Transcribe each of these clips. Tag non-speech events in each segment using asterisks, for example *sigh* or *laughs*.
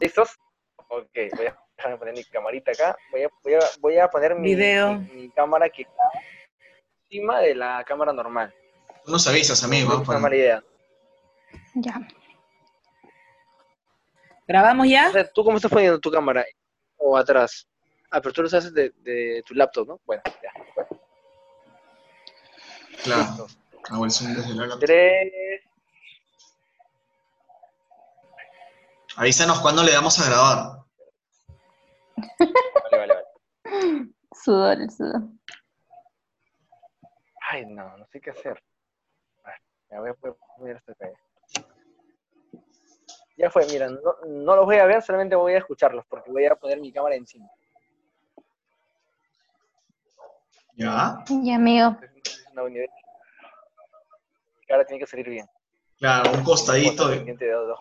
¿Listos? Ok, voy a *laughs* poner mi camarita acá. Voy a, voy a, voy a poner mi, Video. mi- mi cámara que está encima de la cámara normal. Tú nos avisas, amigo. ¿ah? es una mala idea. Ya. ¿Grabamos ya? O sea, ¿tú cómo estás poniendo tu cámara? ¿O atrás? Ah, pero tú lo haces de, de tu laptop, ¿no? Bueno, ya. Bueno, Claro. desde la laptop. Tres. Avísanos cuándo le damos a grabar. Vale, vale, vale. Sudor, el sudor. Ay, no, no sé qué hacer. A ver, ya voy a poner acá. Ya fue, mira, no, no los voy a ver, solamente voy a escucharlos, porque voy a poner mi cámara encima. ¿Ya? Ya, amigo. Es una ahora tiene que salir bien. Claro, un costadito. De... Dos.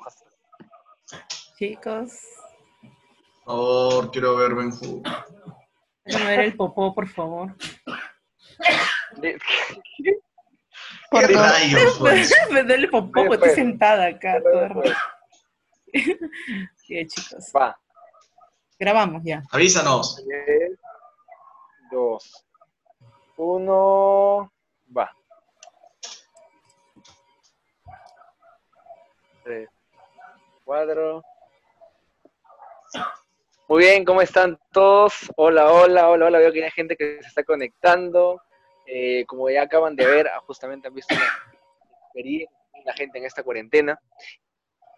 Chicos, Por favor, quiero ver Benju. déjame ver el popó, por favor. ¿Qué rayos, pues? *laughs* Me duele el popó, porque estoy Después. sentada acá. todo el Después. rato. Bien, chicos. Va. Grabamos ya. Avísanos. Tres, dos, uno, va. Tres, cuatro. Muy bien, ¿cómo están todos? Hola, hola, hola, hola. Veo que hay gente que se está conectando. Eh, como ya acaban de ver, ah, justamente han visto la gente en esta cuarentena.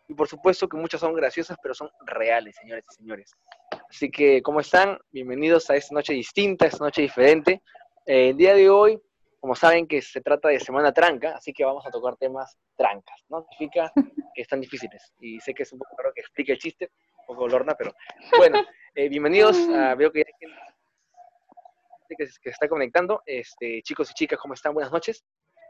Y por supuesto que muchas son graciosas, pero son reales, señores y señores. Así que, ¿cómo están? Bienvenidos a esta noche distinta, esta noche diferente. Eh, el día de hoy, como saben que se trata de Semana Tranca, así que vamos a tocar temas trancas, ¿no? Significa *laughs* que están difíciles. Y sé que es un poco raro que explique el chiste, un poco lorna, pero bueno, *laughs* eh, bienvenidos. a- veo que hay gente que se, está conectando. Este, chicos y chicas, ¿cómo están? Buenas noches.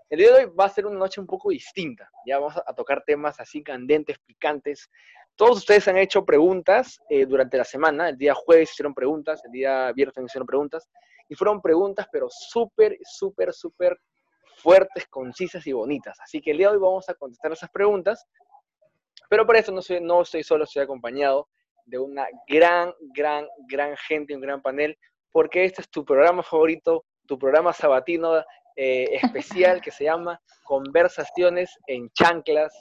El día de hoy va a ser una noche un poco distinta. Ya vamos a, a tocar temas así candentes, picantes, todos ustedes han hecho preguntas eh, durante la semana. El día jueves hicieron preguntas, el día viernes también hicieron preguntas. Y fueron preguntas, pero súper, súper, súper fuertes, concisas y bonitas. Así que el día de hoy vamos a contestar esas preguntas. Pero por eso no, soy, no estoy solo, estoy acompañado de una gran, gran, gran gente, un gran panel, porque este es tu programa favorito, tu programa sabatino eh, especial que se llama Conversaciones en Chanclas,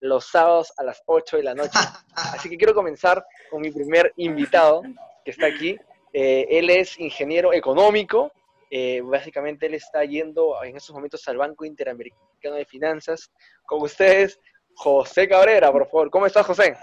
los sábados a las 8 de la noche. Así que quiero comenzar con mi primer invitado que está aquí. Eh, él es ingeniero económico. eh, básicamente él está yendo en estos momentos al Banco Interamericano de Finanzas. Con ustedes, José Cabrera, por favor. ¿Cómo estás, José?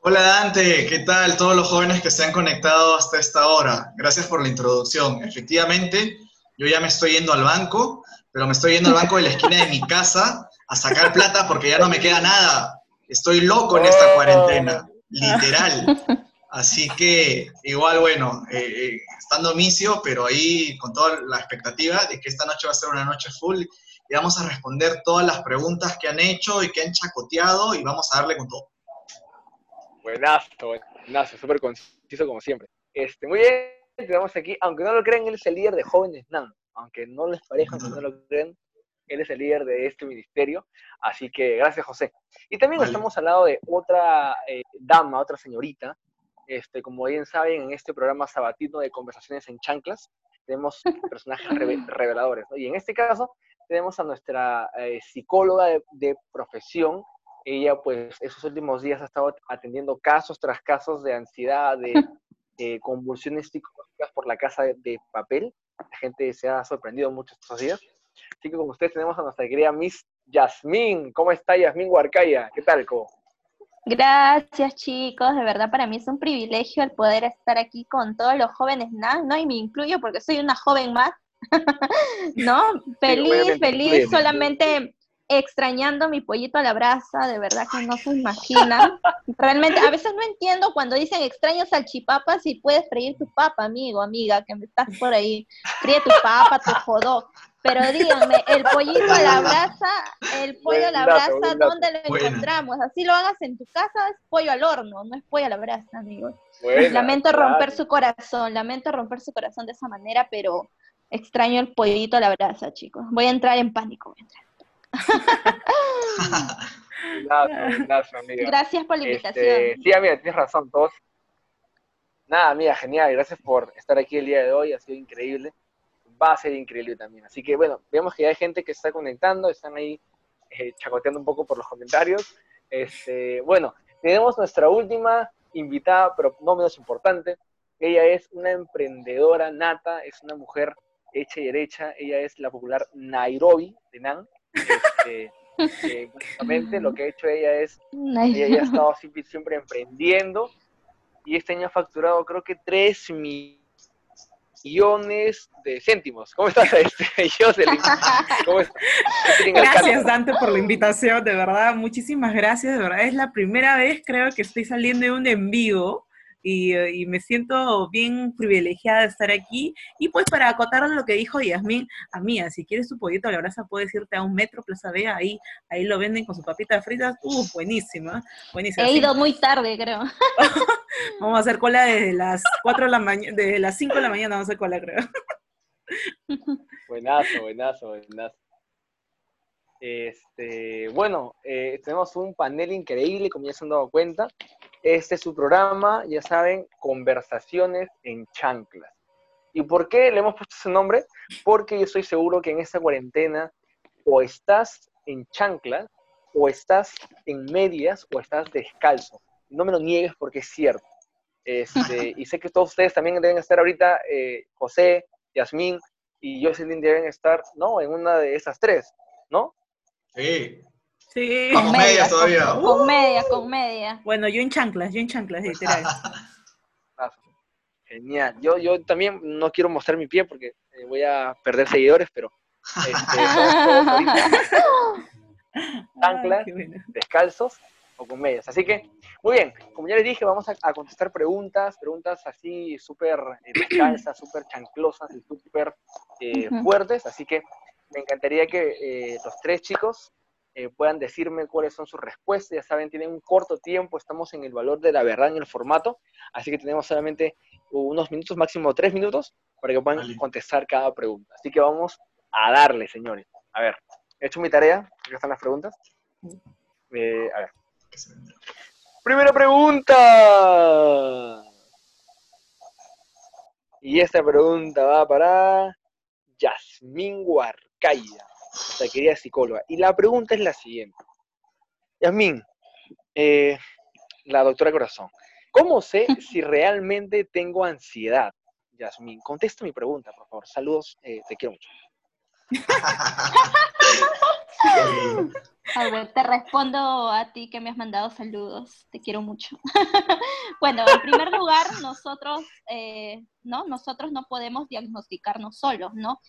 Hola Dante, ¿qué tal? Todos los jóvenes que se han conectado hasta esta hora. Gracias por la introducción. Efectivamente, yo ya me estoy yendo al banco, pero me estoy yendo al banco de la esquina de mi casa a sacar plata porque ya no me queda nada. Estoy loco en esta cuarentena, *laughs* literal. Así que igual, bueno, eh, eh, estando misio, pero ahí con toda la expectativa de que esta noche va a ser una noche full y vamos a responder todas las preguntas que han hecho y que han chacoteado y vamos a darle con todo. Buenazo, buenazo, súper conciso como siempre. Este, muy bien, tenemos aquí, aunque no lo crean, él es el líder de Jóvenes NAM. Aunque no les parezca, aunque no lo crean, él es el líder de este ministerio. Así que gracias, José. Y también Vale. estamos al lado de otra eh, dama, otra señorita. Este, como bien saben, en este programa sabatino de conversaciones en chanclas, tenemos *laughs* personajes reve- reveladores. ¿no? Y en este caso, tenemos a nuestra eh, psicóloga de, de profesión, ella pues esos últimos días ha estado atendiendo casos tras casos de ansiedad, *laughs* de convulsiones psicológicas por la casa de, de papel. La gente se ha sorprendido mucho estos días. Así que con ustedes tenemos a nuestra querida Miss Yasmín. ¿Cómo está Yasmín Huarcaya? ¿Qué tal, Co? Gracias, chicos. De verdad, para mí es un privilegio el poder estar aquí con todos los jóvenes NAN, ¿no? Y me incluyo porque soy una joven más, *laughs* ¿no? Feliz, feliz, solamente extrañando mi pollito a la brasa, de verdad que no se imaginan. Realmente, a veces no entiendo cuando dicen extraño salchipapas y puedes freír tu papa, amigo, amiga, que me estás por ahí. Fríe tu papa, tu jodó. Pero díganme, el pollito a la brasa, el pollo a la dato, brasa. ¿dónde lo encontramos? Así lo hagas en tu casa, es pollo al horno, no es pollo a la brasa, amigos. Buena, Lamento claro. romper su corazón, lamento romper su corazón de esa manera, pero extraño el pollito a la brasa, chicos. Voy a entrar en pánico. voy a entrar. Gracias por la invitación. Este, sí, amiga, tienes razón, todos. Nada, amiga, genial. Gracias por estar aquí el día de hoy. Ha sido increíble. Va a ser increíble también. Así que, bueno, vemos que ya hay gente que está conectando, están ahí eh, chacoteando un poco por los comentarios. Este, bueno, tenemos nuestra última invitada, pero no menos importante. Ella es una emprendedora nata, es una mujer hecha y derecha. Ella es la popular Nairobi de Nan. Este, *laughs* eh, básicamente lo que ha hecho ella es ella ha estado siempre, siempre emprendiendo y este año ha facturado creo que 3 millones de céntimos. ¿Cómo estás, este? *laughs* ¿Cómo estás? Gracias, Dante, por la invitación, de verdad, muchísimas gracias, de verdad, es la primera vez creo que estoy saliendo de un en vivo y, eh, y me siento bien privilegiada de estar aquí. Y pues para acotar lo que dijo Yasmín, a mí, si quieres tu pollito a la brasa, puedes irte a un metro, Plaza B, ahí, ahí lo venden con su papita fritas, uh, buenísima, buenísima. He ido muy tarde, creo. *laughs* Vamos a hacer cola desde las 4 de la mañana, desde las 5 de la mañana vamos a hacer cola, creo. *laughs* Buenazo, buenazo, buenazo. Este, bueno, eh, tenemos un panel increíble, como ya se han dado cuenta. Este es su programa, ya saben, Conversaciones en Chanclas. ¿Y por qué le hemos puesto ese nombre? Porque yo estoy seguro que en esta cuarentena o estás en chanclas, o estás en medias, o estás descalzo. No me lo niegues porque es cierto. Este, *laughs* y sé que todos ustedes también deben estar ahorita, eh, José, Yasmín y Jocelyn deben estar, ¿no? En una de esas tres, ¿no? Sí. Sí. Bajo medias todavía. Con media, con media. Bueno, yo en chanclas, yo en chanclas, literal. *laughs* Ah, Genial. Yo, yo también no quiero mostrar mi pie porque eh, voy a perder seguidores, pero este, *laughs* Chanclas. Bueno. descalzos o con medias. Así que, muy bien, como ya les dije, vamos a, a contestar preguntas, preguntas así súper eh, descalzas, súper chanclosas y súper eh, fuertes. Así que me encantaría que eh, los tres chicos eh, puedan decirme cuáles son sus respuestas. Ya saben, tienen un corto tiempo, estamos en el valor de la verdad en el formato, así que tenemos solamente unos minutos, máximo tres minutos, para que puedan Vale. contestar cada pregunta. Así que vamos a darle, señores. A ver, he hecho mi tarea, acá están las preguntas. Eh, a ver. Primera pregunta. Y esta pregunta va para Yasmín Huarcaya, nuestra querida psicóloga. Y la pregunta es la siguiente. Yasmín, eh, la doctora Corazón, ¿cómo sé si realmente tengo ansiedad? Yasmín, contesta mi pregunta, por favor. Saludos, eh, te quiero mucho. *laughs* *laughs* A ver, te respondo a ti que me has mandado saludos. Te quiero mucho. *laughs* bueno, en primer lugar, nosotros, eh, ¿no? Nosotros no podemos diagnosticarnos solos, ¿no?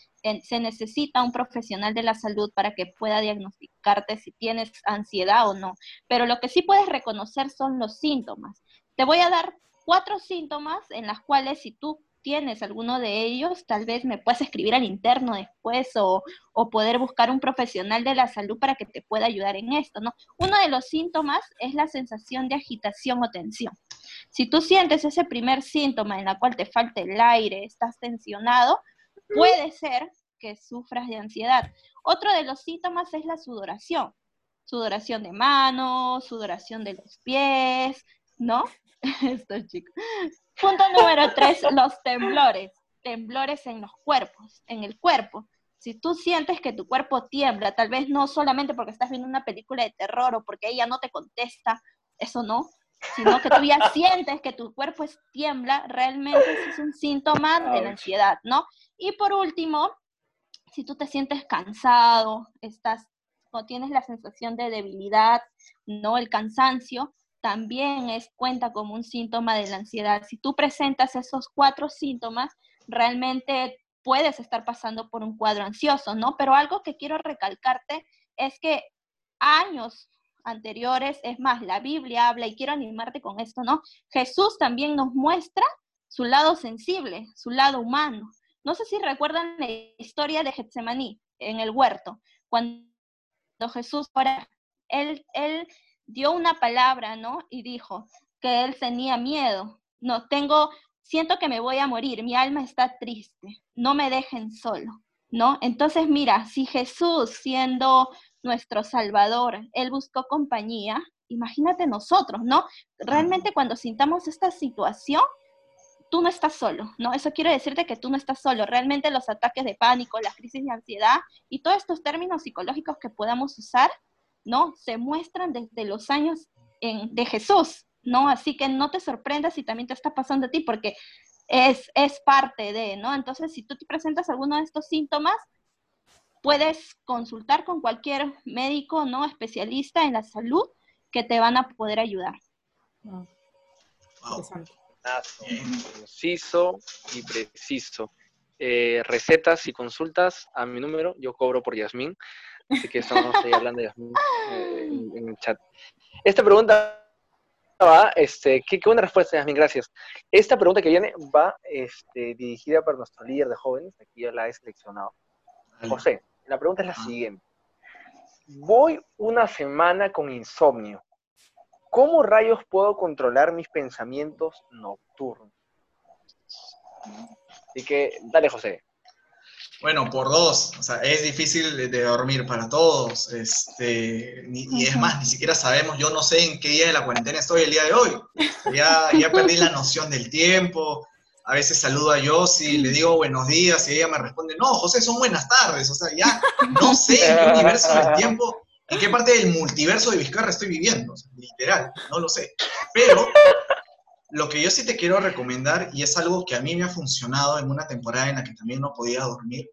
Se necesita un profesional de la salud para que pueda diagnosticarte si tienes ansiedad o no. Pero lo que sí puedes reconocer son los síntomas. Te voy a dar cuatro síntomas en las cuales si tú tienes alguno de ellos, tal vez me puedas escribir al interno después o, o poder buscar un profesional de la salud para que te pueda ayudar en esto, ¿no? Uno de los síntomas es la sensación de agitación o tensión. Si tú sientes ese primer síntoma en la cual te falta el aire, estás tensionado, puede ser que sufras de ansiedad. Otro de los síntomas es la sudoración. Sudoración de manos, sudoración de los pies, ¿no? *laughs* Estos chicos. Punto número tres, los temblores. Temblores en los cuerpos, en el cuerpo. Si tú sientes que tu cuerpo tiembla, tal vez no solamente porque estás viendo una película de terror o porque ella no te contesta, eso no, sino que tú ya *laughs* sientes que tu cuerpo es, tiembla, realmente es un síntoma de la ansiedad, ¿no? Y por último, si tú te sientes cansado, estás o tienes la sensación de debilidad, ¿no? El cansancio, también es, cuenta como un síntoma de la ansiedad. Si tú presentas esos cuatro síntomas, realmente puedes estar pasando por un cuadro ansioso, ¿no? Pero algo que quiero recalcarte es que años anteriores, es más, la Biblia habla y quiero animarte con esto, ¿no? Jesús también nos muestra su lado sensible, su lado humano. No sé si recuerdan la historia de Getsemaní en el huerto, cuando Jesús él, él dio una palabra, ¿no? Y dijo que él tenía miedo. No, tengo, siento que me voy a morir, mi alma está triste, no me dejen solo, ¿no? Entonces, mira, si Jesús, siendo nuestro Salvador, Él buscó compañía, imagínate nosotros, ¿no? Realmente cuando sintamos esta situación, tú no estás solo, ¿no? Eso quiere decirte que tú no estás solo. Realmente los ataques de pánico, las crisis de ansiedad y todos estos términos psicológicos que podamos usar, ¿no? Se muestran desde los años de Jesús, ¿no? Así que no te sorprendas si también te está pasando a ti, porque es, es parte de, ¿no? Entonces, si tú te presentas alguno de estos síntomas, puedes consultar con cualquier médico, ¿no? Especialista en la salud que te van a poder ayudar. Wow. Conciso y preciso. Eh, recetas y consultas a mi número, yo cobro por Yasmín, así que estamos ahí hablando de Yasmín eh, en, el chat. Esta pregunta va, este, qué, buena respuesta, Yasmín, gracias. Esta pregunta que viene va este, dirigida para nuestro líder de jóvenes, aquí yo la he seleccionado. José, la pregunta es la siguiente. Voy una semana con insomnio. ¿Cómo rayos puedo controlar mis pensamientos nocturnos? Así que, dale, José. Bueno, por dos, o sea, es difícil de dormir para todos, este, y es más, ni siquiera sabemos, yo no sé en qué día de la cuarentena estoy el día de hoy, ya, ya perdí la noción del tiempo, a veces saludo a Yossi, le digo buenos días y ella me responde, no, José, son buenas tardes, o sea, ya no sé en qué universo del tiempo ¿En qué parte del multiverso de Vizcarra estoy viviendo? literal, no lo sé. Pero lo que yo sí te quiero recomendar, y es algo que a mí me ha funcionado en una temporada en la que también no podía dormir,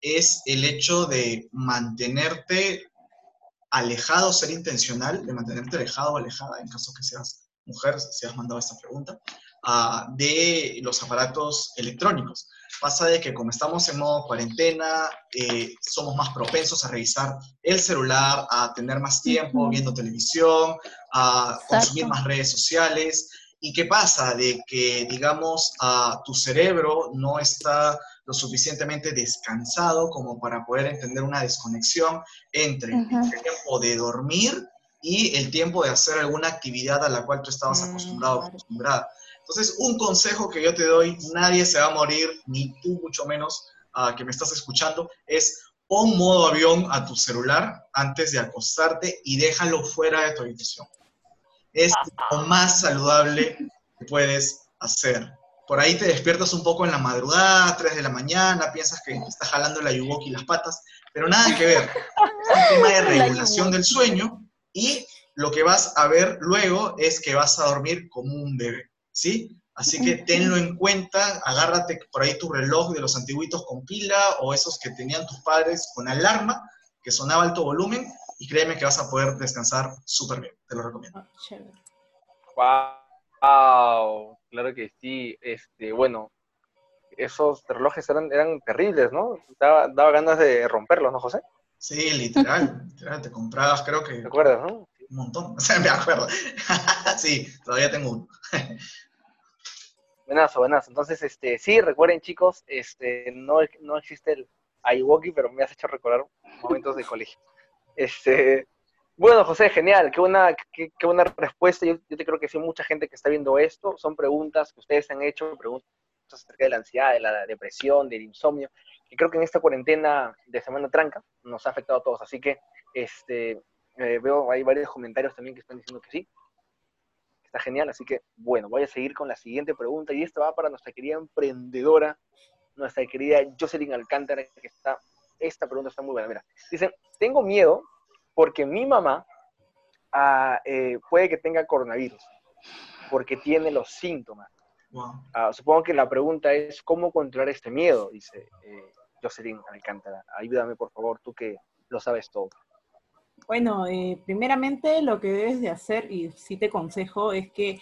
es el hecho de mantenerte alejado, ser intencional, de mantenerte alejado o alejada, en caso que seas mujer, si has mandado esta pregunta, uh, de los aparatos electrónicos. Pasa de que como estamos en modo cuarentena, eh, somos más propensos a revisar el celular, a tener más tiempo viendo televisión, a consumir más redes sociales. ¿Y qué pasa? De que, digamos, a tu cerebro no está lo suficientemente descansado como para poder entender una desconexión entre el tiempo de dormir y el tiempo de hacer alguna actividad a la cual tú estabas mm, acostumbrado o acostumbrada. Entonces, un consejo que yo te doy, nadie se va a morir, ni tú mucho menos que me estás escuchando, es pon modo avión a tu celular antes de acostarte y déjalo fuera de tu habitación. Es lo más saludable que puedes hacer. Por ahí te despiertas un poco en la madrugada, 3 de la mañana, piensas que estás jalando la yugoki y las patas, pero nada que ver. Es un tema de *laughs* regulación del sueño y lo que vas a ver luego es que vas a dormir como un bebé. ¿sí? Así que tenlo en cuenta, agárrate por ahí tu reloj de los antiguitos con pila o esos que tenían tus padres con alarma, que sonaba alto volumen, y créeme que vas a poder descansar súper bien, te lo recomiendo. Wow, ah, claro que sí, este, bueno, esos relojes eran, eran terribles, ¿no? Daba, daba ganas de romperlos, ¿no, José? Sí, literal, literal, te comprabas, creo que... ¿Te acuerdas, no? Un montón, *laughs* o sea, me acuerdo. *laughs* sí, todavía tengo uno. Buenazo, buenazo. Entonces, este, sí, recuerden chicos, este, no, no existe el Iwoki, pero me has hecho recordar momentos de colegio. Este, bueno, José, genial, qué buena, qué, buena respuesta. Yo, te creo que sí, mucha gente que está viendo esto, son preguntas que ustedes han hecho, preguntas acerca de la ansiedad, de la depresión, del insomnio, que creo que en esta cuarentena de Semana Tranca nos ha afectado a todos. Así que, este, eh, veo hay varios comentarios también que están diciendo que sí, genial, así que bueno, voy a seguir con la siguiente pregunta y esta va para nuestra querida emprendedora, nuestra querida Jocelyn Alcántara, que está, esta pregunta está muy buena, mira, dicen, tengo miedo porque mi mamá ah, eh, puede que tenga coronavirus, porque tiene los síntomas. Ah, supongo que la pregunta es, ¿cómo controlar este miedo? Dice eh, Jocelyn Alcántara. Ayúdame, por favor, tú que lo sabes todo. Bueno, eh, primeramente lo que debes de hacer, y sí te aconsejo, es que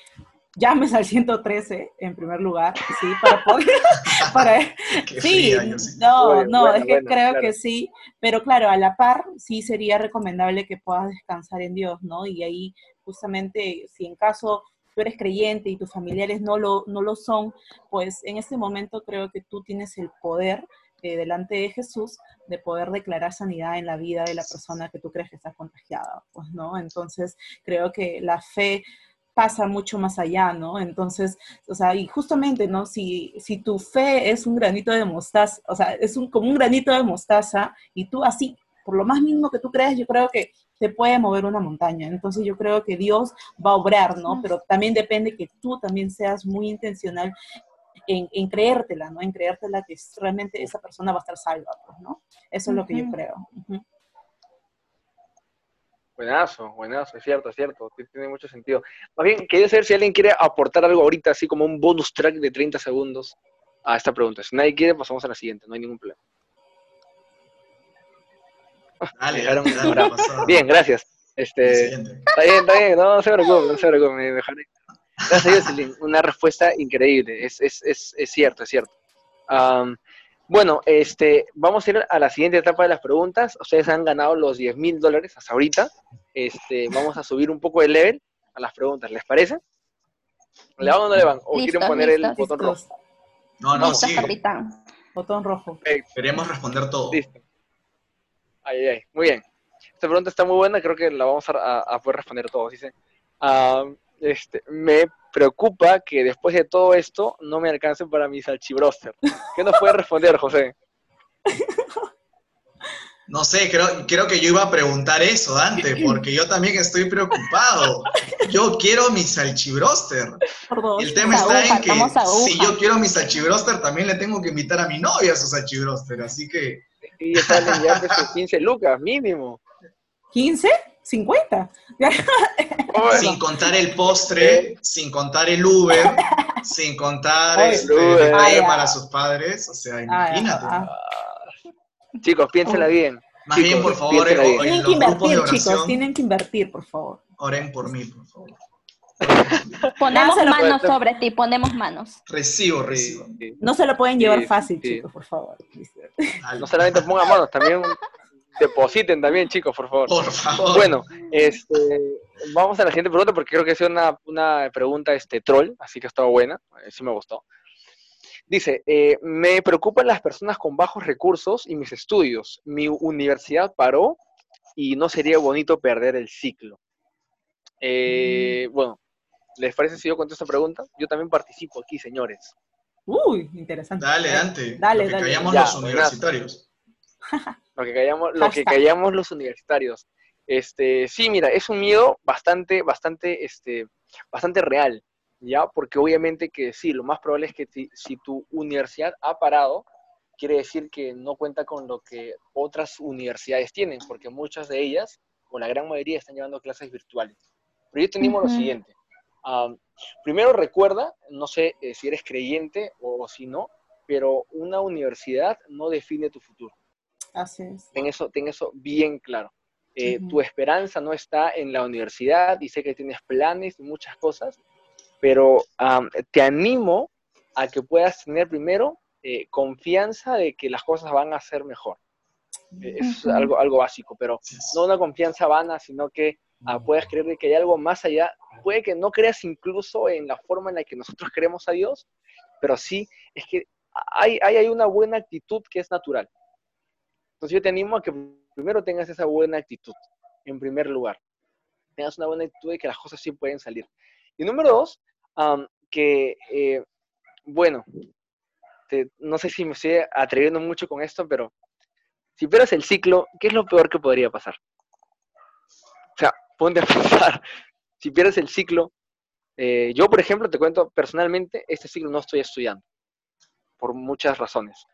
llames al 113 en primer lugar, sí, para poder, *laughs* para, *laughs* sí, no, no, es que creo que sí, pero claro, a la par sí sería recomendable que puedas descansar en Dios, ¿no? Y ahí justamente, si en caso tú eres creyente y tus familiares no lo, no lo son, pues en este momento creo que tú tienes el poder eh, delante de Jesús de poder declarar sanidad en la vida de la persona que tú crees que está contagiada, pues, ¿no? Entonces, creo que la fe pasa mucho más allá, ¿no? Entonces, o sea, y justamente, ¿no? Si, si tu fe es un granito de mostaza, o sea, es un, como un granito de mostaza y tú así por lo más mínimo que tú creas, yo creo que se puede mover una montaña. Entonces yo creo que Dios va a obrar, ¿no? Pero también depende que tú también seas muy intencional en, en creértela, ¿no? En creértela que realmente esa persona va a estar salva, pues, ¿no? Eso es lo que yo creo. Buenazo, buenazo, es cierto, es cierto, tiene mucho sentido. Más bien, quería saber si alguien quiere aportar algo ahorita, así como un bonus track de 30 segundos a esta pregunta. Si nadie quiere, pasamos a la siguiente, no hay ningún problema. Dale, dale, dale, *laughs* Bien, gracias. Este, está bien, está bien, no, no se preocupe, no se preocupe, me dejaré. Gracias, Jocelyn, una respuesta increíble, es, es, es, es cierto, es cierto. Um, bueno, este, vamos a ir a la siguiente etapa de las preguntas. Ustedes han ganado los 10 mil dólares hasta ahorita. Este, vamos a subir un poco el level a las preguntas, ¿les parece? ¿Le van o no le van? ¿O quieren poner el botón rojo? No, no, sí. Botón rojo. Queremos responder todo. Listo. Ay, ay, muy bien. Esta pregunta está muy buena, creo que la vamos a, poder responder todos. Dice, uh, este, me preocupa que después de todo esto no me alcance para mi salchibroster. ¿Qué nos puede responder, José? No sé, creo, creo que yo iba a preguntar eso, Dante, porque yo también estoy preocupado. Yo quiero mi salchibroster. El tema está en que si yo quiero mi salchibroster, también le tengo que invitar a mi novia a su salchibroster, así que... Y salen ya 15 lucas, mínimo. ¿15? 50. sin contar el postre, sin contar el Uber, sin contar el este, para sus padres, o sea, imagínate. Chicos, piénsela bien. Más bien, por favor, en, tienen que invertir, chicos, tienen que invertir, por favor. Oren por mí, por favor. Ponemos manos sobre ti, ponemos manos. Recibo, recibo. No se lo pueden llevar fácil, chicos, por favor. No solamente pongan manos, también depositen también, chicos, por favor. Por favor. Bueno, este, vamos a la siguiente pregunta porque creo que es una, una pregunta este, troll, así que ha estado buena, eh, sí me gustó. Dice, eh, me preocupan las personas con bajos recursos y mis estudios. Mi universidad paró y no sería bonito perder el ciclo. Eh, mm. Bueno, ¿les parece si yo contesto esta pregunta? Yo también participo aquí, señores. Uy, interesante. Dale, Dante. Dale, dale. callamos los universitarios. *laughs* lo que callamos, lo que callamos los universitarios. Este, sí, mira, es un miedo bastante, bastante, este, bastante real, ¿ya? Porque obviamente que sí, lo más probable es que si tu universidad ha parado, quiere decir que no cuenta con lo que otras universidades tienen, porque muchas de ellas, o la gran mayoría, están llevando clases virtuales. Pero yo tenemos lo siguiente. primero recuerda, no sé eh, si eres creyente o si no, pero una universidad no define tu futuro. Así es. Ten eso, ten eso bien claro. Eh, tu esperanza no está en la universidad y sé que tienes planes y muchas cosas, pero te animo a que puedas tener primero eh, confianza de que las cosas van a ser mejor. Es algo, algo básico, pero no una confianza vana, sino que ah, puedas creer que hay algo más allá. Puede que no creas incluso en la forma en la que nosotros creemos a Dios, pero sí es que hay, hay, hay una buena actitud que es natural. Entonces yo te animo a que primero tengas esa buena actitud, en primer lugar. Tengas una buena actitud de que las cosas sí pueden salir. Y número dos, que, eh, bueno, no sé si me estoy atreviendo mucho con esto, pero si pierdes el ciclo, ¿qué es lo peor que podría pasar? O sea, ponte a *laughs* pensar, si pierdes el ciclo, eh, yo por ejemplo te cuento personalmente, este ciclo no estoy estudiando, por muchas razones.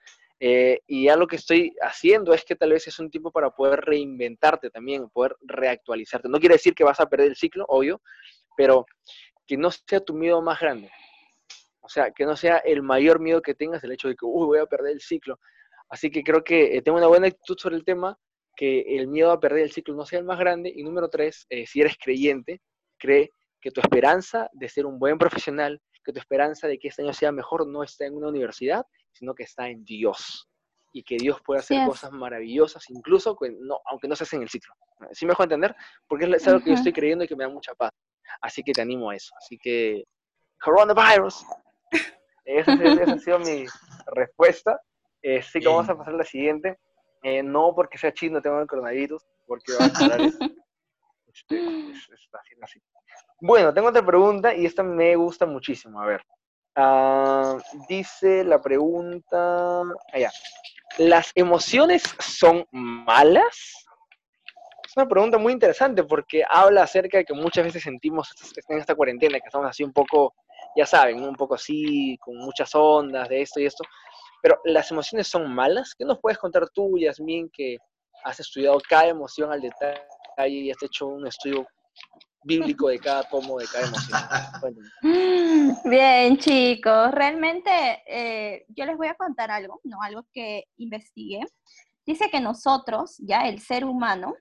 Eh, y ya lo que estoy haciendo es que tal vez es un tiempo para poder reinventarte también, poder reactualizarte. No quiere decir que vas a perder el ciclo, obvio, pero que no sea tu miedo más grande. O sea, que no sea el mayor miedo que tengas el hecho de que, uy, voy a perder el ciclo. Así que creo que eh, tengo una buena actitud sobre el tema, que el miedo a perder el ciclo no sea el más grande. Y número tres, eh, si eres creyente, cree que tu esperanza de ser un buen profesional, que tu esperanza de que este año sea mejor no está en una universidad, sino que está en Dios. Y que Dios puede hacer cosas maravillosas, incluso no, aunque no se hace en el ciclo. ¿Sí me dejo entender? Porque es algo que yo estoy creyendo y que me da mucha paz. Así que te animo a eso. Así que, coronavirus. *laughs* Esa, esa ha sido mi respuesta. Eh, sí que vamos a pasar a la siguiente. Eh, no porque sea chino tengo el coronavirus, porque va a parar eso. Este, así. Bueno, tengo otra pregunta y esta me gusta muchísimo. A ver. Ah, dice la pregunta. Allá. ¿las emociones son malas? Es una pregunta muy interesante porque habla acerca de que muchas veces sentimos en esta cuarentena que estamos así un poco, ya saben, un poco así, con muchas ondas de esto y esto. Pero ¿las emociones son malas? ¿Qué nos puedes contar tú, Yasmin, que has estudiado cada emoción al detalle y has hecho un estudio bíblico de cada tomo, de cada emoción. *laughs* *laughs* Bien, chicos, realmente eh, yo les voy a contar algo, ¿no? Algo que investigué. Dice que nosotros, ya el ser humano,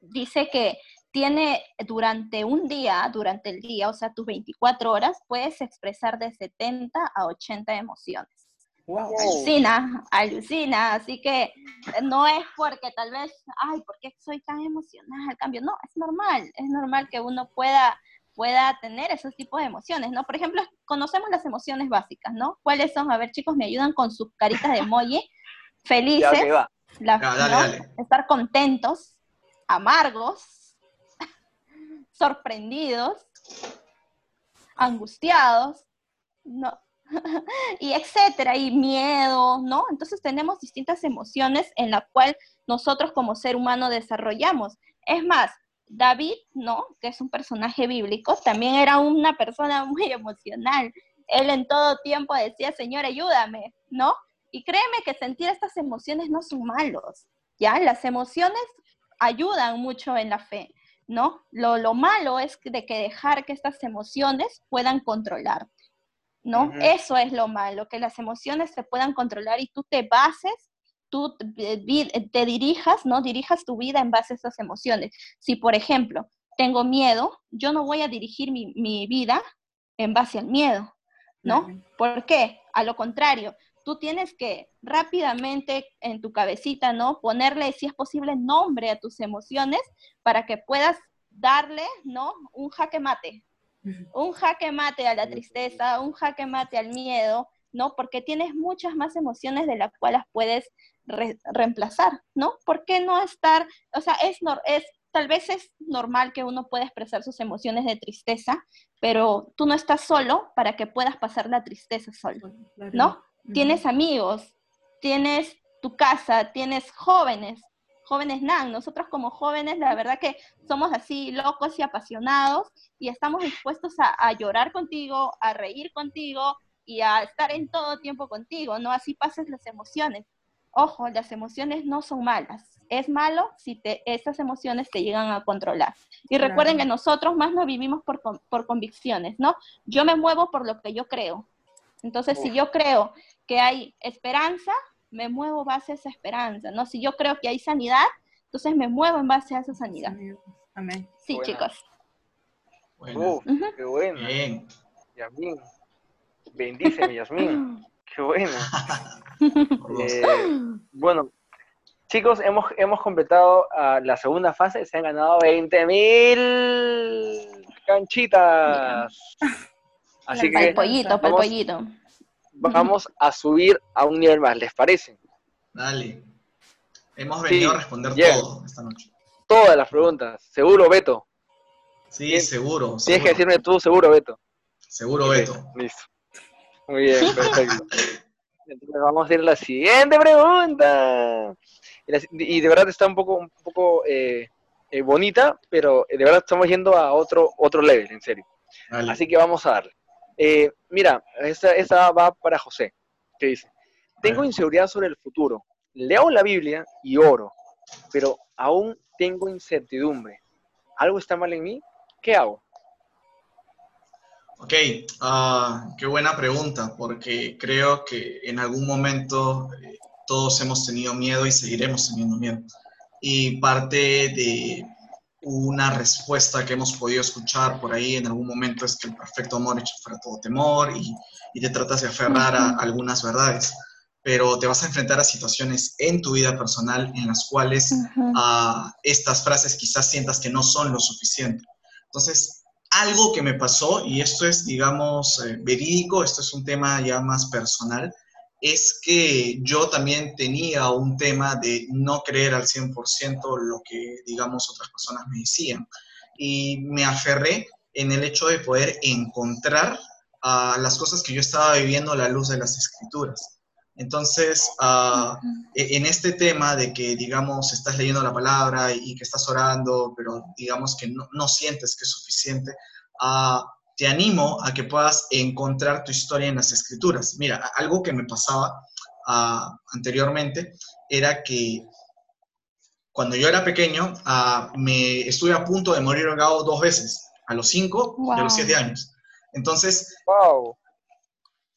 dice que tiene durante un día, durante el día, o sea, tus 24 horas, puedes expresar de 70 a 80 emociones. Alucina, alucina, así que no es porque tal vez, ay, ¿por qué soy tan emocionada al cambio? No, es normal, es normal que uno pueda, pueda tener esos tipos de emociones, ¿no? Por ejemplo, conocemos las emociones básicas, ¿no? ¿Cuáles son? A ver, chicos, me ayudan con sus caritas de emoji, *laughs* felices, estar contentos, amargos, *laughs* sorprendidos, angustiados, no, *laughs* y etcétera, y miedo, ¿no? Entonces tenemos distintas emociones en la cual nosotros como ser humano desarrollamos. Es más, David, ¿no? Que es un personaje bíblico, también era una persona *laughs* muy emocional. Él en todo tiempo decía, Señor, ayúdame, ¿no? Y créeme que sentir estas emociones no son malos, ¿ya? Las emociones ayudan mucho en la fe, ¿no? Lo, lo malo es de que dejar que estas emociones puedan controlarte. ¿no? Eso es lo malo, que las emociones se puedan controlar y tú te bases, tú te dirijas, ¿no? Dirijas tu vida en base a esas emociones. Si, por ejemplo, tengo miedo, yo no voy a dirigir mi, vida en base al miedo, ¿no? ¿Por qué? A lo contrario, tú tienes que rápidamente en tu cabecita, ¿no? Ponerle, si es posible, nombre a tus emociones para que puedas darle, ¿no? Un jaque mate, un jaque mate a la tristeza, un jaque mate al miedo, ¿no? Porque tienes muchas más emociones de las cuales puedes reemplazar, ¿no? ¿Por qué no estar, o sea, es, es, tal vez es normal que uno pueda expresar sus emociones de tristeza, pero tú no estás solo para que puedas pasar la tristeza solo, ¿no? Tienes amigos, tienes tu casa, tienes jóvenes, jóvenes NAN. Nosotros como jóvenes, la verdad que somos así locos y apasionados y estamos dispuestos a, llorar contigo, a reír contigo y a estar en todo tiempo contigo, ¿no? Así pases las emociones. Ojo, las emociones no son malas. Es malo si te, esas emociones te llegan a controlar. Y recuerden que nosotros más no vivimos por, por convicciones, ¿no? Yo me muevo por lo que yo creo. Entonces, si yo creo que hay esperanza, me muevo base a esa esperanza, ¿no? Si yo creo que hay sanidad, entonces me muevo en base a esa sanidad. Amén. Sí, chicos. Bueno. Qué bueno. Bien. Yasmín. Bendíceme, Yasmín. *laughs* Qué bueno. *laughs* Eh, bueno, chicos, hemos, hemos completado uh, la segunda fase. Se han ganado 20 mil canchitas. *laughs* Así que. El pollito, el pollito vamos a subir a un nivel más, ¿les parece? Dale. Hemos venido a responder todo esta noche. Todas las preguntas. ¿Seguro, Beto? Sí, seguro. Tienes que decirme tú, seguro, Beto. Seguro, Beto. Listo. Muy bien, perfecto. Entonces vamos a ir a la siguiente pregunta. Y de verdad está un poco, un poco eh, eh, bonita, pero de verdad estamos yendo a otro, otro level, en serio. Así que vamos a darle. Eh, mira, esta, va para José, que dice, tengo inseguridad sobre el futuro, leo la Biblia y oro, pero aún tengo incertidumbre. ¿Algo está mal en mí? ¿Qué hago? Ok, ah, qué buena pregunta, porque creo que en algún momento eh, todos hemos tenido miedo y seguiremos teniendo miedo. Y parte de una respuesta que hemos podido escuchar por ahí en algún momento es que el perfecto amor echa fuera todo temor y, y te tratas de aferrar a algunas verdades, pero te vas a enfrentar a situaciones en tu vida personal en las cuales a estas frases quizás sientas que no son lo suficiente. Entonces, algo que me pasó, y esto es, digamos, eh, verídico, esto es un tema ya más personal, es que yo también tenía un tema de no creer al 100% lo que, digamos, otras personas me decían. Y me aferré en el hecho de poder encontrar las cosas que yo estaba viviendo a la luz de las escrituras. Entonces, ah, e, en este tema de que, digamos, estás leyendo la palabra y, que estás orando, pero digamos que no, sientes que es suficiente, uh, te animo a que puedas encontrar tu historia en las escrituras. Mira, algo que me pasaba uh, anteriormente era que cuando yo era pequeño, me estuve a punto de morir ahogado dos veces, a los cinco y a los siete años. Entonces, wow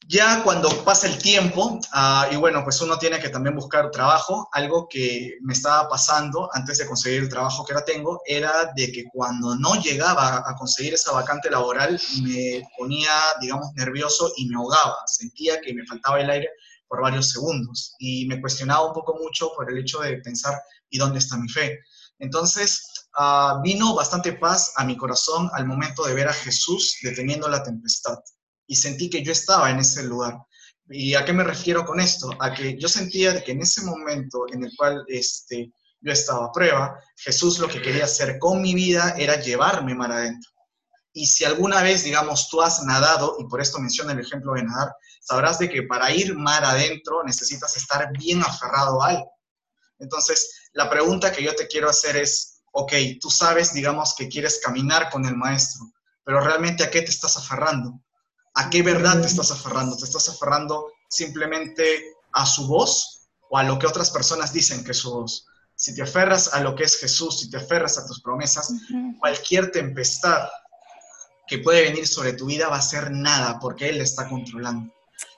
ya cuando pasa el tiempo, ah, y bueno, pues uno tiene que también buscar trabajo, algo que me estaba pasando antes de conseguir el trabajo que ahora tengo, era de que cuando no llegaba a conseguir esa vacante laboral, me ponía, digamos, nervioso y me ahogaba, sentía que me faltaba el aire por varios segundos y me cuestionaba un poco mucho por el hecho de pensar, ¿y dónde está mi fe? Entonces, ah, vino bastante paz a mi corazón al momento de ver a Jesús deteniendo la tempestad y sentí que yo estaba en ese lugar. ¿Y a qué me refiero con esto? A que yo sentía que en ese momento en el cual este, yo estaba a prueba, Jesús lo que quería hacer con mi vida era llevarme mar adentro. Y si alguna vez, digamos, tú has nadado, y por esto menciono el ejemplo de nadar, sabrás de que para ir mar adentro necesitas estar bien aferrado a algo. Entonces, la pregunta que yo te quiero hacer es, ok, tú sabes, digamos, que quieres caminar con el maestro, pero realmente a qué te estás aferrando? ¿A qué verdad te estás aferrando? ¿Te estás aferrando simplemente a su voz o a lo que otras personas dicen que es su voz? Si te aferras a lo que es Jesús, si te aferras a tus promesas, cualquier tempestad que puede venir sobre tu vida va a ser nada porque Él está controlando.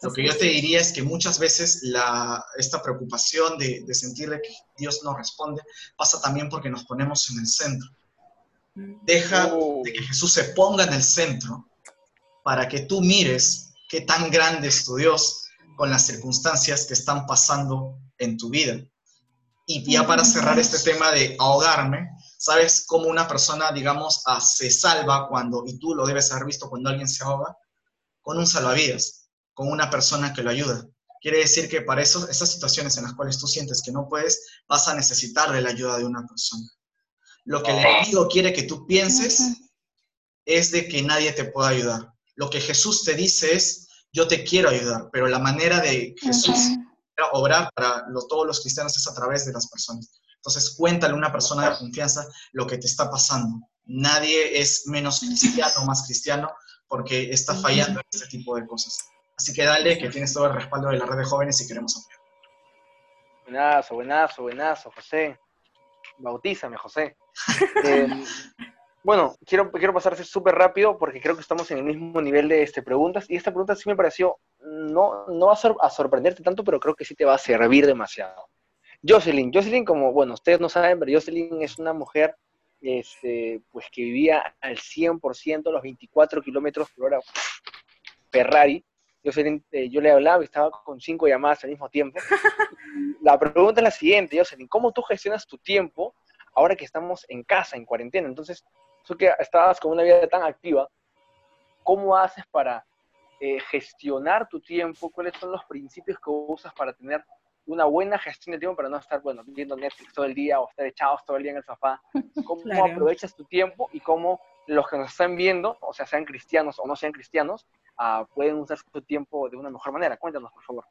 Lo que yo te diría es que muchas veces la, esta preocupación de, de sentir que Dios no responde pasa también porque nos ponemos en el centro. Deja oh. de que Jesús se ponga en el centro para que tú mires qué tan grande es tu Dios con las circunstancias que están pasando en tu vida. Y ya para cerrar este tema de ahogarme, ¿sabes cómo una persona, digamos, ah, se salva cuando, y tú lo debes haber visto cuando alguien se ahoga? Con un salvavidas, con una persona que lo ayuda. Quiere decir que para esos, esas situaciones en las cuales tú sientes que no puedes, vas a necesitar de la ayuda de una persona. Lo que el enemigo quiere que tú pienses es de que nadie te pueda ayudar lo que Jesús te dice es, yo te quiero ayudar, pero la manera de Jesús obrar para todos los cristianos es a través de las personas. Entonces, cuéntale a una persona de confianza lo que te está pasando. Nadie es menos cristiano o más cristiano porque está fallando en este tipo de cosas. Así que dale, que tienes todo el respaldo de la red de jóvenes y queremos apoyar. Buenazo, buenazo, buenazo, José. Bautízame, José. *laughs* eh, bueno, quiero, quiero pasarse súper rápido porque creo que estamos en el mismo nivel de este, preguntas y esta pregunta sí me pareció, no, no va a, sorprenderte tanto, pero creo que sí te va a servir demasiado. Jocelyn, Jocelyn, como, bueno, ustedes no saben, pero Jocelyn es una mujer este, pues que vivía al 100% los 24 kilómetros por hora Ferrari. Jocelyn, eh, yo le hablaba y estaba con cinco llamadas al mismo tiempo. *laughs* La pregunta es la siguiente, Jocelyn, ¿cómo tú gestionas tu tiempo ahora que estamos en casa, en cuarentena? Entonces, tú que estabas con una vida tan activa, ¿cómo haces para eh, gestionar tu tiempo? ¿Cuáles son los principios que usas para tener una buena gestión de tiempo para no estar, bueno, viendo Netflix todo el día o estar echados todo el día en el sofá? *laughs* ¿Cómo aprovechas tu tiempo y cómo los que nos están viendo, o sea, sean cristianos o no sean cristianos, uh, pueden usar su tiempo de una mejor manera? Cuéntanos, por favor.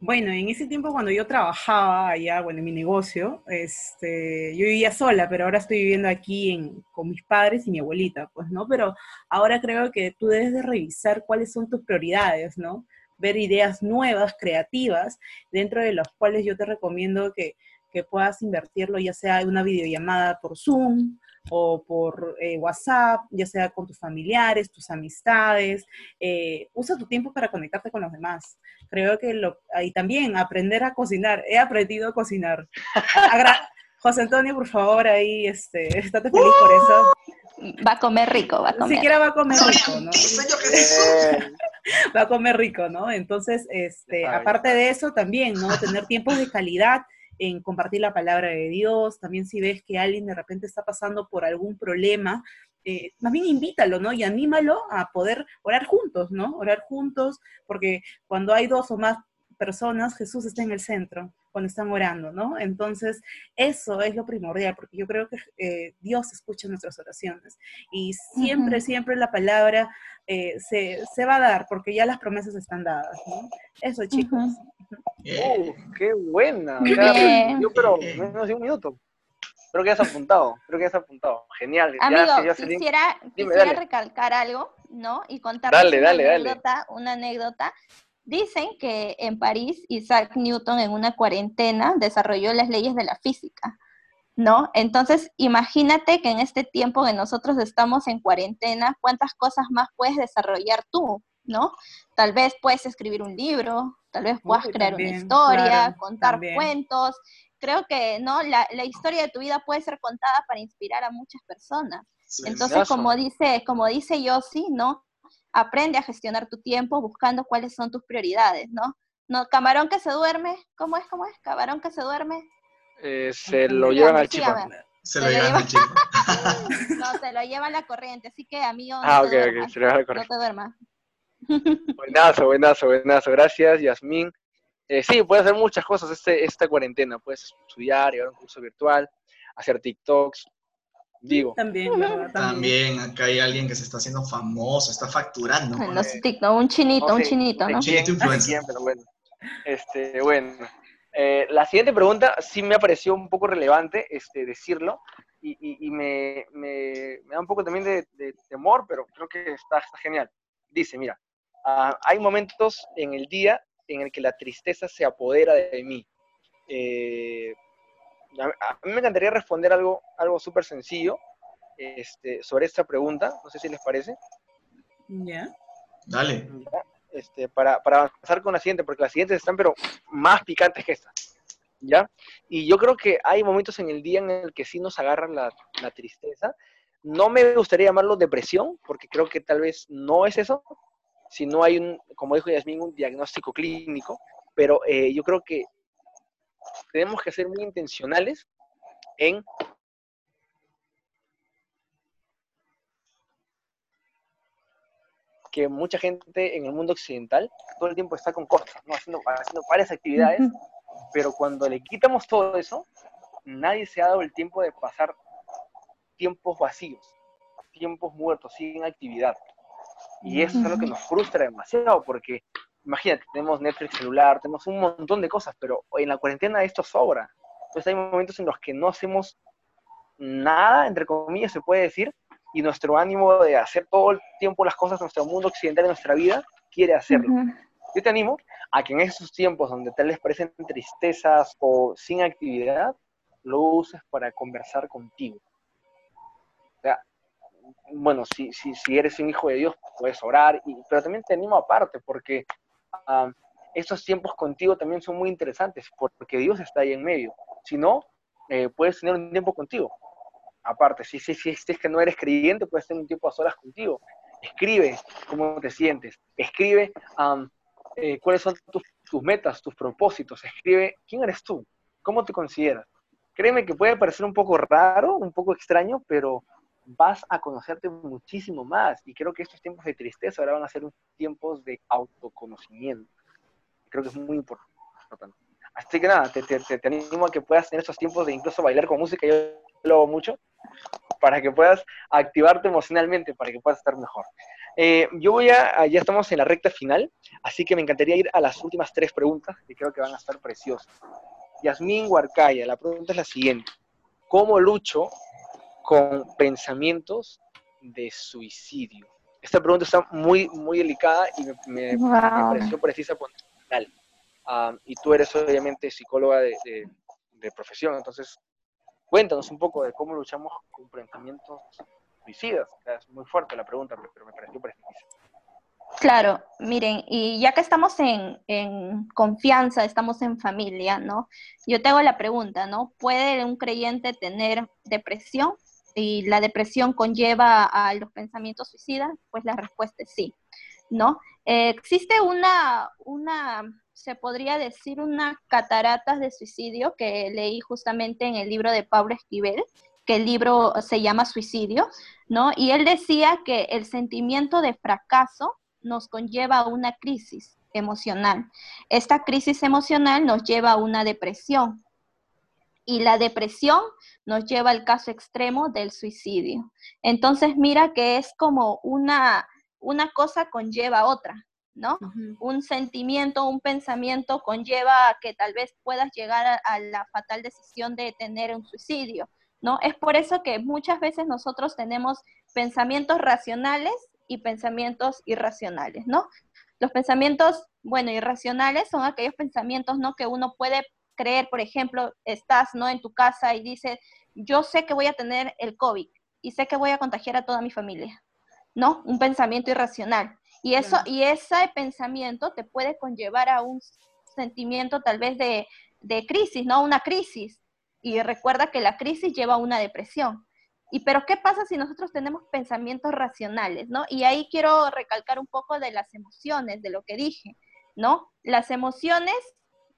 Bueno, en ese tiempo cuando yo trabajaba allá, bueno, en mi negocio, este, yo vivía sola, pero ahora estoy viviendo aquí con mis padres y mi abuelita, pues, ¿no? Pero ahora creo que tú debes de revisar cuáles son tus prioridades, ¿no? Ver ideas nuevas, creativas, dentro de las cuales yo te recomiendo que, que puedas invertirlo, ya sea en una videollamada por Zoom, o por eh, WhatsApp, ya sea con tus familiares, tus amistades. Eh, usa tu tiempo para conectarte con los demás. Creo que lo, y también aprender a cocinar. He aprendido a cocinar. José Antonio, por favor, ahí, este, estate feliz por eso. Va a comer rico, va a comer. Siquiera va a comer rico, ¿no? *laughs* va a comer rico, ¿no? Entonces, este, aparte de eso, también, ¿no? Tener tiempos de calidad en compartir la palabra de Dios, también si ves que alguien de repente está pasando por algún problema, eh, más bien invítalo, ¿no? Y anímalo a poder orar juntos, ¿no? Orar juntos, porque cuando hay dos o más personas, Jesús está en el centro cuando están orando, ¿no? Entonces, eso es lo primordial, porque yo creo que eh, Dios escucha nuestras oraciones y siempre, siempre la palabra eh, se, va a dar, porque ya las promesas están dadas, ¿no? Eso, chicos. Uh, qué buena. *laughs* Yo, pero menos de un minuto. Creo que ya has apuntado, creo que ya has apuntado. Genial. Ya, Amigo, ya bien. quisiera, Dime, quisiera dale. recalcar algo, ¿no? Y contar Dale, una dale, dale. anécdota, una anécdota. Dicen que en París Isaac Newton en una cuarentena desarrolló las leyes de la física, ¿no? Entonces, imagínate que en este tiempo que nosotros estamos en cuarentena, ¿cuántas cosas más puedes desarrollar tú, ¿no? Tal vez puedes escribir un libro, tal vez puedas Uy, crear también, una historia, claro, contar también. cuentos. Creo que, ¿no? La, la historia de tu vida puede ser contada para inspirar a muchas personas. Entonces, como dice, como dice Yossi, ¿no? Aprende a gestionar tu tiempo buscando cuáles son tus prioridades, ¿no? No, camarón que se duerme, ¿cómo es? ¿Cómo es? Camarón que se duerme. Eh, se lo llevan al chico. Se Se lo llevan lleva. al chico. *laughs* No, se lo lleva la corriente, así que amigo, no Ah, ok, te ok, se lo llevan al no correcto. te duermas. *laughs* Buenazo, buenazo, buenazo. Gracias, Yasmín. Eh, sí, puedes hacer muchas cosas este, esta cuarentena. Puedes estudiar, llevar un curso virtual, hacer TikToks. Digo, También, ¿verdad? También. También acá hay alguien que se está haciendo famoso, está facturando. En los. TikTok, un chinito, un chinito, ¿no? quién, influencer. bueno. Este, bueno. Eh, la siguiente pregunta sí me pareció un poco relevante este, decirlo y, y- y me, me- me da un poco también de, de temor, pero creo que está, está genial. Dice, mira, ah, hay momentos en el día en el que la tristeza se apodera de mí. Eh, a, mí me encantaría responder algo, algo súper sencillo este, sobre esta pregunta, no sé si les parece. Ya. Dale. ¿ya? Este, para, para avanzar con la siguiente, porque las siguientes están pero más picantes que esta. ¿Ya? Y yo creo que hay momentos en el día en el que sí nos agarra la, la tristeza. No me gustaría llamarlo depresión, porque creo que tal vez no es eso, si no hay un, como dijo Yasmin, un diagnóstico clínico, pero eh, yo creo que tenemos que ser muy intencionales en que mucha gente en el mundo occidental todo el tiempo está con cosas, ¿no? haciendo, haciendo varias actividades, pero cuando le quitamos todo eso, nadie se ha dado el tiempo de pasar tiempos vacíos, tiempos muertos, sin actividad. Y eso es lo que nos frustra demasiado, porque imagínate, tenemos Netflix celular, tenemos un montón de cosas, pero en la cuarentena esto sobra. Entonces hay momentos en los que no hacemos nada, entre comillas, se puede decir, y nuestro ánimo de hacer todo el tiempo las cosas, nuestro mundo occidental y nuestra vida, quiere hacerlo. Ujú. Yo te animo a que en esos tiempos donde tal vez parecen tristezas o sin actividad, lo uses para conversar contigo. O sea, bueno, si, si, si eres un hijo de Dios, puedes orar, y, pero también te animo aparte, porque ah, estos tiempos contigo también son muy interesantes, porque Dios está ahí en medio. Si no, eh, puedes tener un tiempo contigo. Aparte, si, si, si, es que no eres creyente, puedes tener un tiempo a solas contigo. Escribe cómo te sientes. Escribe eh, cuáles son tus, tus metas, tus propósitos. Escribe quién eres tú, cómo te consideras. Créeme que puede parecer un poco raro, un poco extraño, pero vas a conocerte muchísimo más. Y creo que estos tiempos de tristeza ahora van a ser tiempos de autoconocimiento. Creo que es muy importante. Así que nada, te, te- te- animo a que puedas tener estos tiempos de incluso bailar con música, yo lo hago mucho, para que puedas activarte emocionalmente, para que puedas estar mejor. Eh, yo voy a, ya estamos en la recta final, así que me encantaría ir a las últimas tres preguntas, que creo que van a estar preciosas. Yasmín Huarcaya, la pregunta es la siguiente. ¿Cómo lucho con pensamientos de suicidio? Esta pregunta está muy, muy delicada y me, me- me Wow. pareció precisa por final. Ah, y tú eres obviamente psicóloga de, de- de profesión, entonces cuéntanos un poco de cómo luchamos con pensamientos suicidas. Es muy fuerte la pregunta, pero- pero me pareció precisa. Claro, miren, y ya que estamos en, en confianza, estamos en familia, ¿no? Yo te hago la pregunta, ¿no? ¿Puede un creyente tener depresión? Y la depresión conlleva a los pensamientos suicidas, pues la respuesta es sí, ¿no? Eh, existe una, una, se podría decir, una cataratas de suicidio que leí justamente en el libro de Pablo Esquivel, que el libro se llama Suicidio, ¿no? Y él decía que el sentimiento de fracaso nos conlleva a una crisis emocional. Esta crisis emocional nos lleva a una depresión. Y la depresión nos lleva al caso extremo del suicidio. Entonces, mira que es como una, una cosa conlleva a otra, ¿no? Un sentimiento, un pensamiento conlleva a que tal vez puedas llegar a, a, la fatal decisión de tener un suicidio, ¿no? Es por eso que muchas veces nosotros tenemos pensamientos racionales y pensamientos irracionales, ¿no? Los pensamientos, bueno, irracionales son aquellos pensamientos, ¿no? Que uno puede creer, por ejemplo, estás, ¿no? En tu casa y dices, yo sé que voy a tener el COVID y sé que voy a contagiar a toda mi familia, ¿no? Un pensamiento irracional. Y, eso, y ese pensamiento te puede conllevar a un sentimiento tal vez de, de crisis, ¿no? Una crisis. Y recuerda que la crisis lleva a una depresión. Y pero ¿qué pasa si nosotros tenemos pensamientos racionales, ¿no? Y ahí quiero recalcar un poco de las emociones, de lo que dije, ¿no? Las emociones,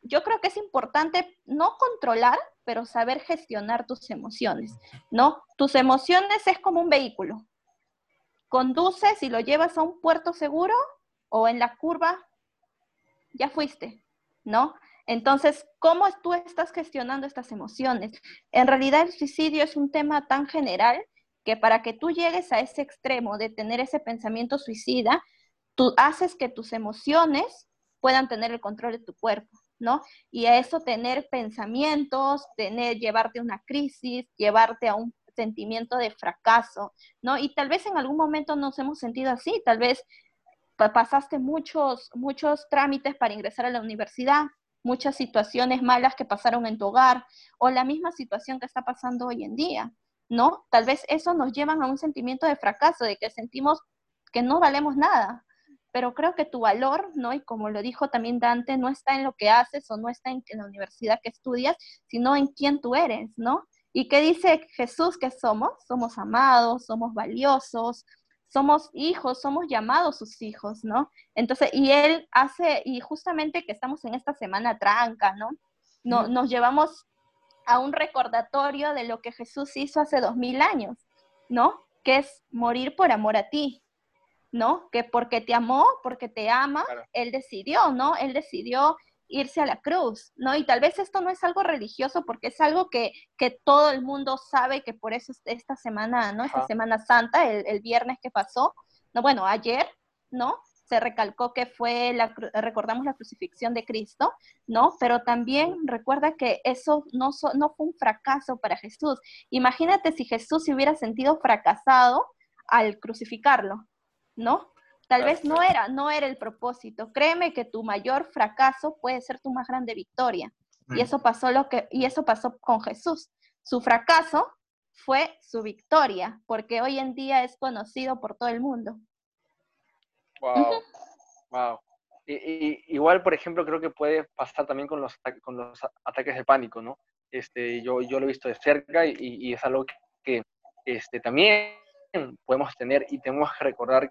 yo creo que es importante no controlar, pero saber gestionar tus emociones, ¿no? Tus emociones es como un vehículo. Conduces y lo llevas a un puerto seguro o en la curva, ya fuiste, ¿no? Entonces, ¿cómo tú estás gestionando estas emociones? En realidad el suicidio es un tema tan general que para que tú llegues a ese extremo de tener ese pensamiento suicida, tú haces que tus emociones puedan tener el control de tu cuerpo, ¿no? Y a eso tener pensamientos, tener, llevarte a una crisis, llevarte a un sentimiento de fracaso, ¿no? Y tal vez en algún momento nos hemos sentido así, tal vez pasaste muchos, muchos trámites para ingresar a la universidad, muchas situaciones malas que pasaron en tu hogar o la misma situación que está pasando hoy en día, ¿no? Tal vez eso nos lleva a un sentimiento de fracaso, de que sentimos que no valemos nada, pero creo que tu valor, ¿no? Y como lo dijo también Dante, no está en lo que haces o no está en, la universidad que estudias, sino en quién tú eres, ¿no? ¿Y qué dice Jesús que somos? Somos amados, somos valiosos, somos hijos, somos llamados sus hijos, ¿no? Entonces, y él hace, y justamente que estamos en esta semana tranca, ¿no? no nos llevamos a un recordatorio de lo que Jesús hizo hace dos mil años, ¿no? Que es morir por amor a ti, ¿no? Que porque te amó, porque te ama, Él decidió, ¿no? Él decidió irse a la cruz, ¿no? Y tal vez esto no es algo religioso porque es algo que, que todo el mundo sabe que por eso esta semana, ¿no? Esta Semana Santa, el, viernes que pasó, no, bueno, ayer, ¿no? Se recalcó que fue, la, recordamos la crucifixión de Cristo, ¿no? Pero también recuerda que eso no, no fue un fracaso para Jesús. Imagínate si Jesús se hubiera sentido fracasado al crucificarlo, ¿no? Tal vez no era, no era el propósito. Créeme que tu mayor fracaso puede ser tu más grande victoria. Y eso pasó lo que y eso pasó con Jesús. Su fracaso fue su victoria, porque hoy en día es conocido por todo el mundo. Wow. Wow. Y, igual, por ejemplo, creo que puede pasar también con los, con los ataques de pánico, ¿no? Este, yo, yo lo he visto de cerca y, y es algo que este, también podemos tener y tenemos que recordar